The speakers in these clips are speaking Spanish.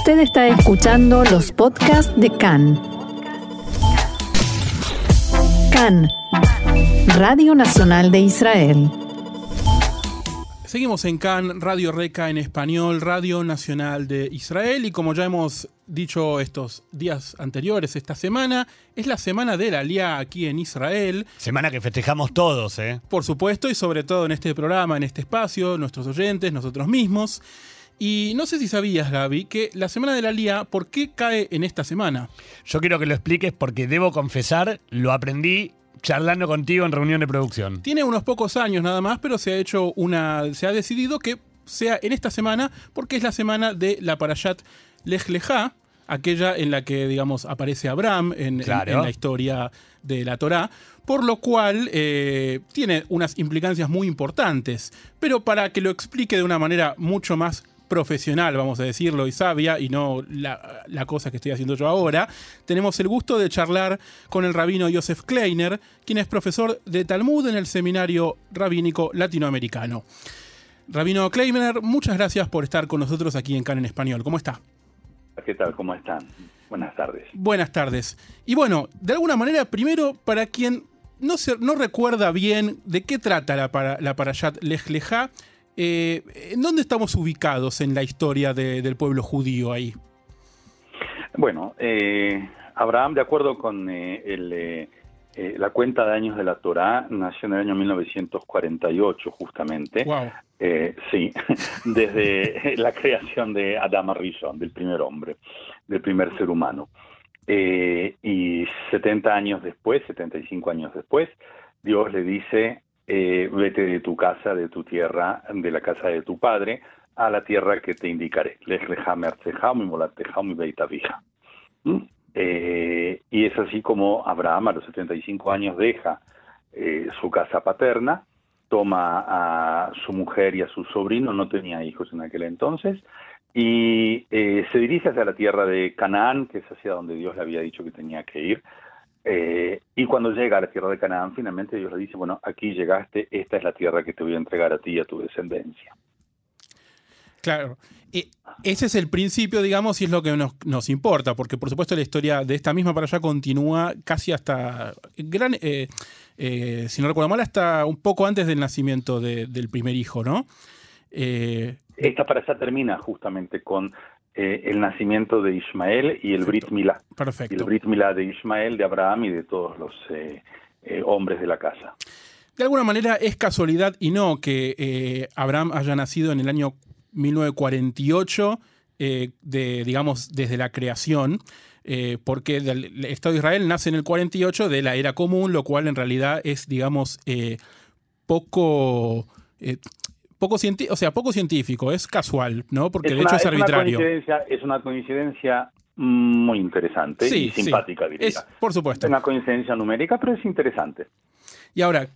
Usted está escuchando los podcasts de CAN. CAN, Radio Nacional de Israel. Seguimos en CAN, Radio Reca en español, Radio Nacional de Israel y como ya hemos dicho estos días anteriores, esta semana, es la semana de la LIA aquí en Israel. Semana que festejamos todos, ¿eh? Por supuesto, y sobre todo en este programa, en este espacio, nuestros oyentes, nosotros mismos. Y no sé si sabías, Gaby, que la Semana de la Lía, ¿por qué cae en esta semana? Yo quiero que lo expliques porque debo confesar, lo aprendí charlando contigo en reunión de producción. Tiene unos pocos años nada más, pero se ha hecho una. se ha decidido que sea en esta semana, porque es la semana de la Parashat Lech Lechá, aquella en la que, digamos, aparece Abraham en, en- Claro. en la historia de la Torá, por lo cual eh, tiene unas implicancias muy importantes. Pero para que lo explique de una manera mucho más profesional, vamos a decirlo, y sabia, y no la, la cosa que estoy haciendo yo ahora, tenemos el gusto de charlar con el rabino Joseph Kleiner, quien es profesor de Talmud en el Seminario Rabínico Latinoamericano. Rabino Kleiner, muchas gracias por estar con nosotros aquí en CAN en Español. ¿Cómo está? ¿Qué tal? ¿Cómo están? Buenas tardes. Buenas tardes. Y bueno, de alguna manera, primero, para quien no, se, no recuerda bien de qué trata la, para, la Parashat Lech Lechá, eh, ¿en dónde estamos ubicados en la historia de- del pueblo judío ahí? Bueno, eh, Abraham, de acuerdo con eh, el, la cuenta de años de la Torá, nació en el año 1948, justamente. Wow. Sí, desde la creación de Adam Rishon, del primer hombre, del primer ser humano. Y 70 años después, 75 años después, Dios le dice, eh, vete de tu casa, de tu tierra, de la casa de tu padre, a la tierra que te indicaré. Mimolateja, mibeitavija. ¿Mm? Eh, y es así como Abraham a los 75 años deja eh, su casa paterna, toma a su mujer y a su sobrino, no tenía hijos en aquel entonces, y eh, se dirige hacia la tierra de Canaán, que es hacia donde Dios le había dicho que tenía que ir. Eh, y cuando llega a la tierra de Canaán, finalmente Dios le dice, bueno, aquí llegaste, esta es la tierra que te voy a entregar a ti y a tu descendencia. Claro. Ese es el principio, digamos, y es lo que nos, nos importa, porque por supuesto la historia de esta misma para allá continúa casi hasta, gran, eh, eh, si no recuerdo mal, hasta un poco antes del nacimiento de- del primer hijo, ¿no? Eh, Esta para allá termina justamente con eh, el nacimiento de Ismael y el Perfecto. Brit Milá. Y el perfecto. Brit Milá de Ismael, de Abraham y de todos los eh, eh, hombres de la casa. De alguna manera es casualidad y no que Abraham haya nacido en el año 1948, eh, de, digamos, desde la creación, eh, porque el Estado de Israel nace en el 48 de la era común, lo cual en realidad es, digamos, eh, poco... eh, poco o sea, poco científico, es casual, ¿no? Porque de hecho es una arbitrario. coincidencia, es una coincidencia muy interesante Sí, y sí. simpática, diría. Es, por supuesto. Es una coincidencia numérica, pero es interesante. Y ahora,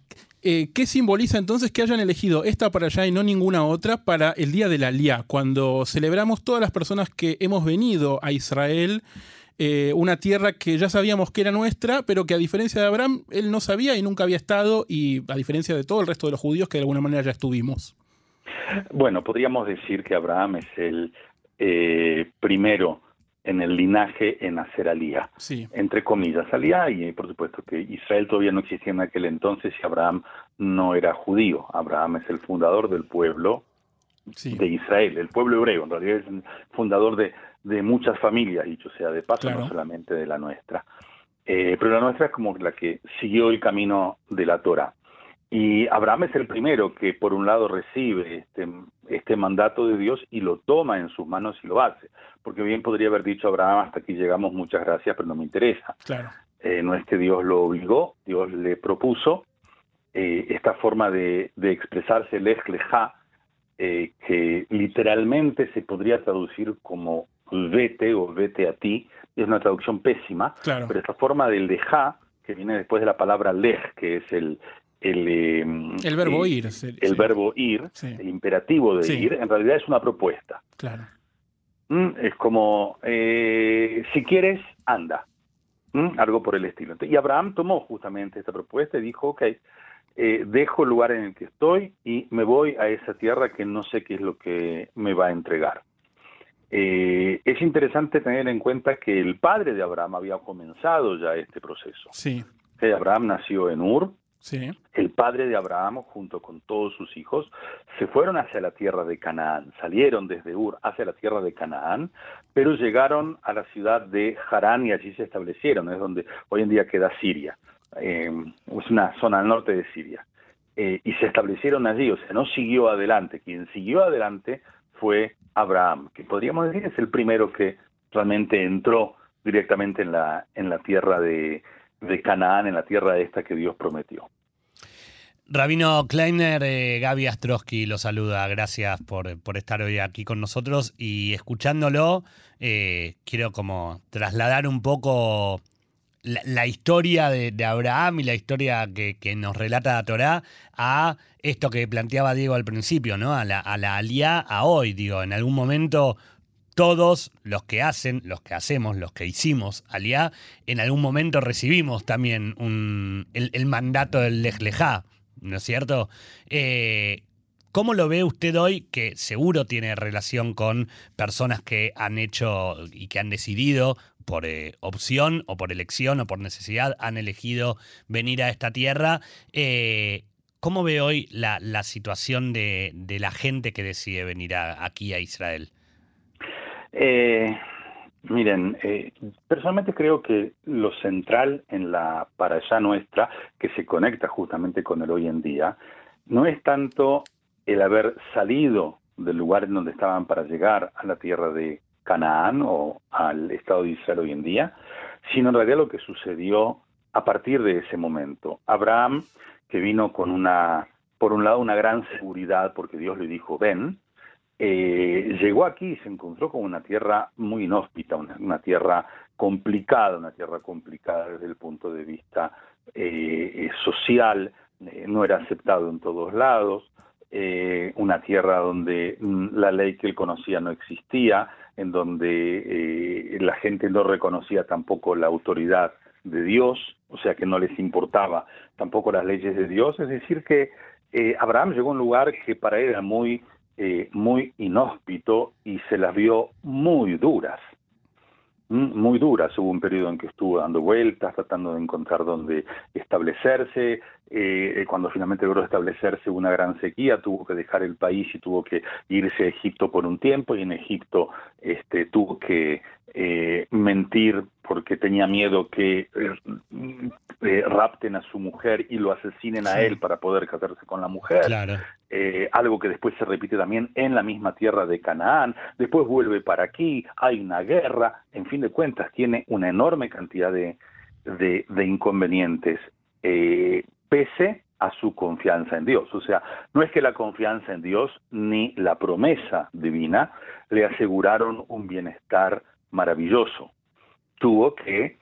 eh, ¿qué simboliza entonces que hayan elegido esta para allá y no ninguna otra para el Día de la Liá, cuando celebramos todas las personas que hemos venido a Israel, eh, una tierra que ya sabíamos que era nuestra, pero que a diferencia de Abraham, él no sabía y nunca había estado, y a diferencia de todo el resto de los judíos que de alguna manera ya estuvimos? Bueno, podríamos decir que Abraham es el eh, primero en el linaje en hacer alía. Sí, entre comillas, alía, y por supuesto que Israel todavía no existía en aquel entonces y Abraham no era judío. Abraham es el fundador del pueblo sí. de Israel, el pueblo hebreo, en realidad es el fundador de, de muchas familias, dicho sea de paso, Claro. no solamente de la nuestra. Eh, pero la nuestra es como la que siguió el camino de la Torah. Y Abraham es el primero que, por un lado, recibe este, este mandato de Dios y lo toma en sus manos y lo hace. Porque bien podría haber dicho Abraham, hasta aquí llegamos, muchas gracias, pero no me interesa. Claro. Eh, no es que Dios lo obligó, Dios le propuso eh, esta forma de, de expresarse, lech leja, eh, que literalmente se podría traducir como vete o vete a ti, es una traducción pésima, Claro. pero esta forma del deja, que viene después de la palabra lej, que es el... El, eh, El verbo eh, ir. el- sí, verbo ir, Sí. el imperativo de ir, en realidad es una propuesta. Claro. ¿Mm? Es como, eh, si quieres, anda. ¿Mm? Algo por el estilo. Y Abraham tomó justamente esta propuesta y dijo, ok, eh, dejo el lugar en el que estoy y me voy a esa tierra que no sé qué es lo que me va a entregar. Eh, es interesante tener en cuenta que el padre de Abraham había comenzado ya este proceso. Sí. Abraham nació en Ur, El padre de Abraham, junto con todos sus hijos, se fueron hacia la tierra de Canaán, salieron desde Ur hacia la tierra de Canaán, pero llegaron a la ciudad de Harán y allí se establecieron, es donde hoy en día queda Siria, eh, es una zona al norte de Siria, eh, y se establecieron allí, o sea, no siguió adelante, quien siguió adelante fue Abraham, que podríamos decir es el primero que realmente entró directamente en la, en la tierra de, de Canaán, en la tierra esta que Dios prometió. Rabino Kleiner, eh, Gaby Astrosky lo saluda. Gracias por, por, estar hoy aquí con nosotros y escuchándolo, eh, quiero como trasladar un poco la, historia de, de, Abraham y la historia que, que, nos relata la Torá a esto que planteaba Diego al principio, ¿no? A la, a la aliá a hoy, digo, en algún momento todos los que hacen, los que hacemos, los que hicimos aliá, en algún momento recibimos también un, el, mandato del Lej Lejá, ¿no es cierto? Eh, ¿Cómo lo ve usted hoy, que seguro tiene relación con personas que han hecho y que han decidido por eh, opción o por elección o por necesidad, han elegido venir a esta tierra? Eh, ¿Cómo ve hoy la, situación de, la gente que decide venir aquí a Israel? Eh, miren, eh, personalmente creo que lo central en la para allá nuestra, que se conecta justamente con el hoy en día, no es tanto el haber salido del lugar en donde estaban para llegar a la tierra de Canaán o al Estado de Israel hoy en día, sino en realidad lo que sucedió a partir de ese momento. Abraham, que vino con una, por un lado, una gran seguridad, porque Dios le dijo, ven, eh, llegó aquí y se encontró con una tierra muy inhóspita, una, tierra complicada, una tierra complicada desde el punto de vista eh, social, eh, no era aceptado en todos lados, eh, una tierra donde mm, la ley que él conocía no existía, en donde eh, la gente no reconocía tampoco la autoridad de Dios, o sea que no les importaba tampoco las leyes de Dios, es decir que Abraham llegó a un lugar que para él era muy eh, muy inhóspito y se las vio muy duras, muy duras. Hubo un periodo en que estuvo dando vueltas, tratando de encontrar dónde establecerse. Eh, cuando finalmente logró establecerse una gran sequía, tuvo que dejar el país y tuvo que irse a Egipto por un tiempo y en Egipto este, tuvo que eh, mentir porque tenía miedo que eh, rapten a su mujer y lo asesinen sí. a él para poder casarse con la mujer. Claro. Eh, algo que después se repite también en la misma tierra de Canaán. Después vuelve para aquí, hay una guerra. En fin de cuentas, tiene una enorme cantidad de, de, de inconvenientes, eh, pese a su confianza en Dios. O sea, no es que la confianza en Dios ni la promesa divina le aseguraron un bienestar maravilloso. Tuvo que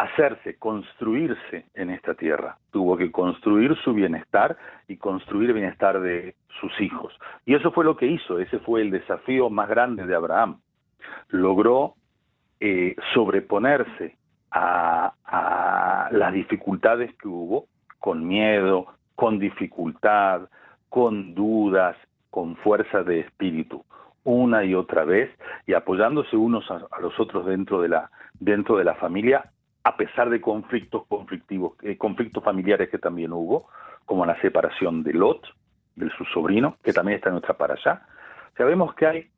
hacerse, construirse en esta tierra. Tuvo que construir su bienestar y construir el bienestar de sus hijos. Y eso fue lo que hizo, ese fue el desafío más grande de Abraham. Logró eh, sobreponerse a, a las dificultades que hubo, con miedo, con dificultad, con dudas, con fuerza de espíritu una y otra vez y apoyándose unos a, a, los otros dentro de la dentro de la familia a pesar de conflictos conflictivos eh, conflictos familiares que también hubo como la separación de Lot de su sobrino que también está en nuestra para allá. Sabemos que hay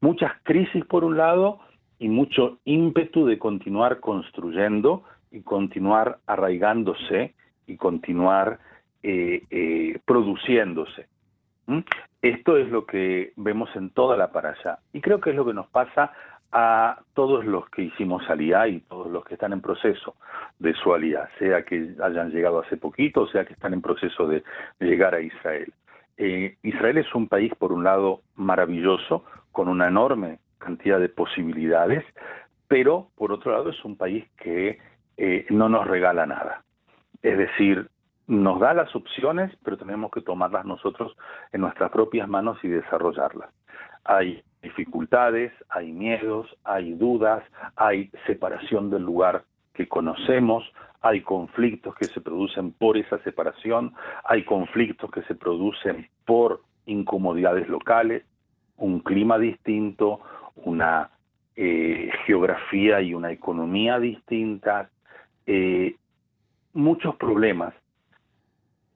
muchas crisis por un lado y mucho ímpetu de continuar construyendo y continuar arraigándose y continuar eh, eh, produciéndose esto es lo que vemos en toda la parasha y creo que es lo que nos pasa a todos los que hicimos aliyah y todos los que están en proceso de su aliyah, sea que hayan llegado hace poquito, sea que están en proceso de, llegar a Israel. Eh, Israel es un país, por un lado, maravilloso, con una enorme cantidad de posibilidades, pero por otro lado es un país que eh, no nos regala nada. Es decir, nos da las opciones, pero tenemos que tomarlas nosotros en nuestras propias manos y desarrollarlas. Hay dificultades, hay miedos, hay dudas, hay separación del lugar que conocemos, hay conflictos que se producen por esa separación, hay conflictos que se producen por incomodidades locales, un clima distinto, un una eh, geografía y una economía distintas, eh, muchos problemas.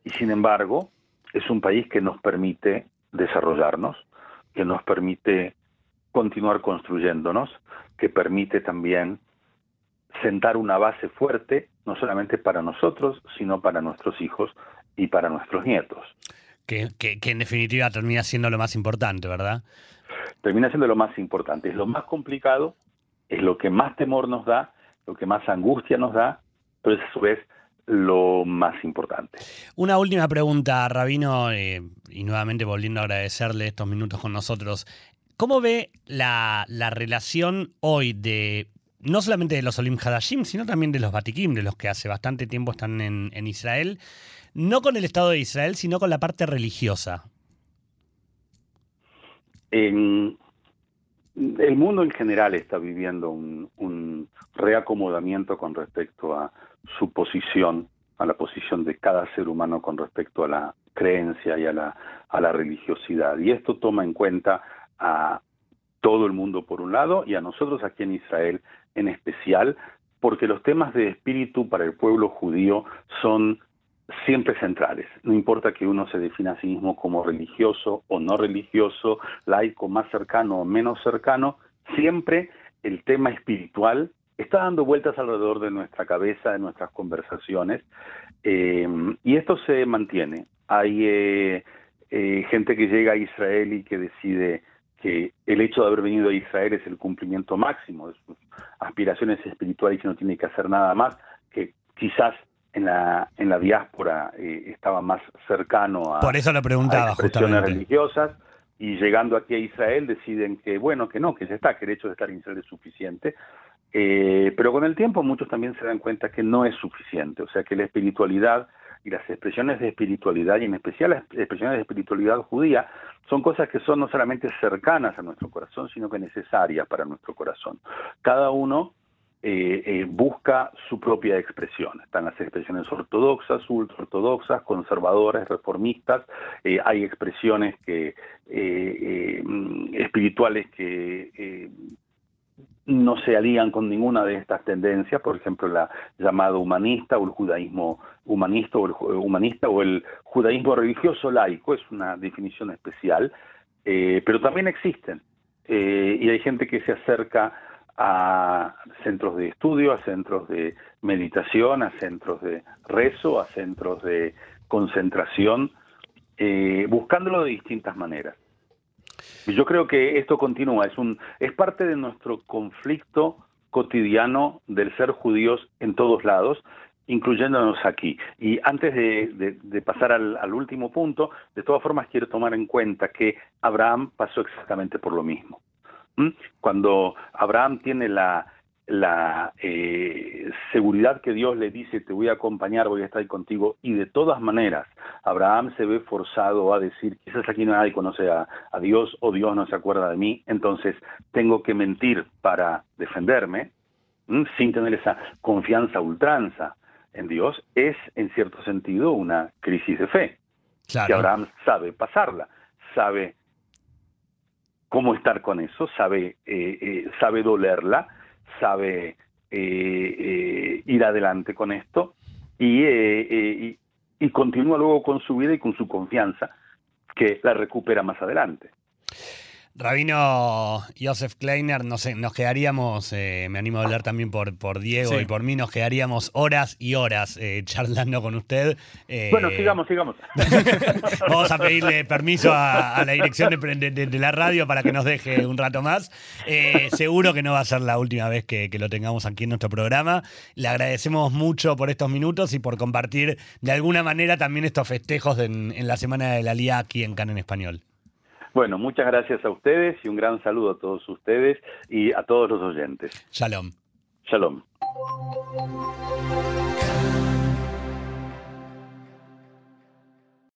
Y sin embargo, es un país que nos permite desarrollarnos, que nos permite continuar construyéndonos, que permite también sentar una base fuerte, no solamente para nosotros, sino para nuestros hijos y para nuestros nietos. Que, en definitiva termina siendo lo más importante, ¿verdad? Termina siendo lo más importante. Es lo más complicado, es lo que más temor nos da, lo que más angustia nos da, pero es a su vez lo más importante. Una última pregunta, Rabino, eh, y nuevamente volviendo a agradecerle estos minutos con nosotros. ¿Cómo ve la, la relación hoy de no solamente de los Olim Hadashim, sino también de los Batikim, de los que hace bastante tiempo están en, Israel, no con el Estado de Israel, sino con la parte religiosa. el mundo en general está viviendo un, reacomodamiento con respecto a su posición, a la posición de cada ser humano con respecto a la creencia y a la, a la religiosidad. Y esto toma en cuenta a todo el mundo por un lado y a nosotros aquí en Israel en especial, porque los temas de espíritu para el pueblo judío son siempre centrales. No importa que uno se defina a sí mismo como religioso o no religioso, laico más cercano o menos cercano, siempre el tema espiritual está dando vueltas alrededor de nuestra cabeza, de nuestras conversaciones, eh, y esto se mantiene. Hay eh, eh, gente que llega a Israel y que decide que el hecho de haber venido a Israel es el cumplimiento máximo de sus aspiraciones espirituales y no tiene que hacer nada más, que quizás en la, en la diáspora eh, estaba más cercano a, Por eso lo preguntaba, expresiones religiosas y llegando aquí a Israel deciden que bueno, que no, que ya está, que el hecho de estar en Israel es suficiente. Eh, pero con el tiempo muchos también se dan cuenta que no es suficiente, o sea que la espiritualidad y las expresiones de espiritualidad, y en especial las expresiones de espiritualidad judía, son cosas que son no solamente cercanas a nuestro corazón, sino que necesarias para nuestro corazón. Cada uno eh, eh, busca su propia expresión. Están las expresiones ortodoxas, ultraortodoxas, conservadoras, reformistas. Hay expresiones que espirituales que no se alían con ninguna de estas tendencias, por ejemplo, la llamada humanista o el judaísmo humanista o el humanista o el judaísmo religioso laico, es una definición especial, eh, pero también existen eh, y hay gente que se acerca a centros de estudio, a centros de meditación, a centros de rezo, a centros de concentración, eh, buscándolo de distintas maneras. Yo creo que esto continúa, es, un, es parte de nuestro conflicto cotidiano del ser judíos en todos lados, incluyéndonos aquí. Y antes de, pasar al, al, último punto, de todas formas quiero tomar en cuenta que Abraham pasó exactamente por lo mismo. ¿Mm? Cuando Abraham tiene la, la eh, seguridad que Dios le dice, te voy a acompañar, voy a estar contigo, y de todas maneras, Abraham se ve forzado a decir, quizás aquí nadie conoce a, Dios o Dios no se acuerda de mí, entonces tengo que mentir para defenderme, sin tener esa confianza ultranza en Dios, es en cierto sentido una crisis de fe, que Abraham sabe pasarla, sabe cómo estar con eso, sabe, eh, eh, sabe dolerla, sabe eh, eh, ir adelante con esto eh, y, y continúa luego con su vida y con su confianza, que la recupera más adelante. Rabino Joseph Kleiner, no sé, nos quedaríamos, eh, me animo a hablar también por, por Diego y por mí, nos quedaríamos horas y horas eh, charlando con usted. Eh, bueno, sigamos, sigamos. Vamos a pedirle permiso a, la dirección de, la radio para que nos deje un rato más. seguro que no va a ser la última vez que, lo tengamos aquí en nuestro programa. Le agradecemos mucho por estos minutos y por compartir de alguna manera también estos festejos en, en la Semana de la Lía aquí en Can en Español. Bueno, muchas gracias a ustedes y un gran saludo a todos ustedes y a todos los oyentes. Shalom. Shalom.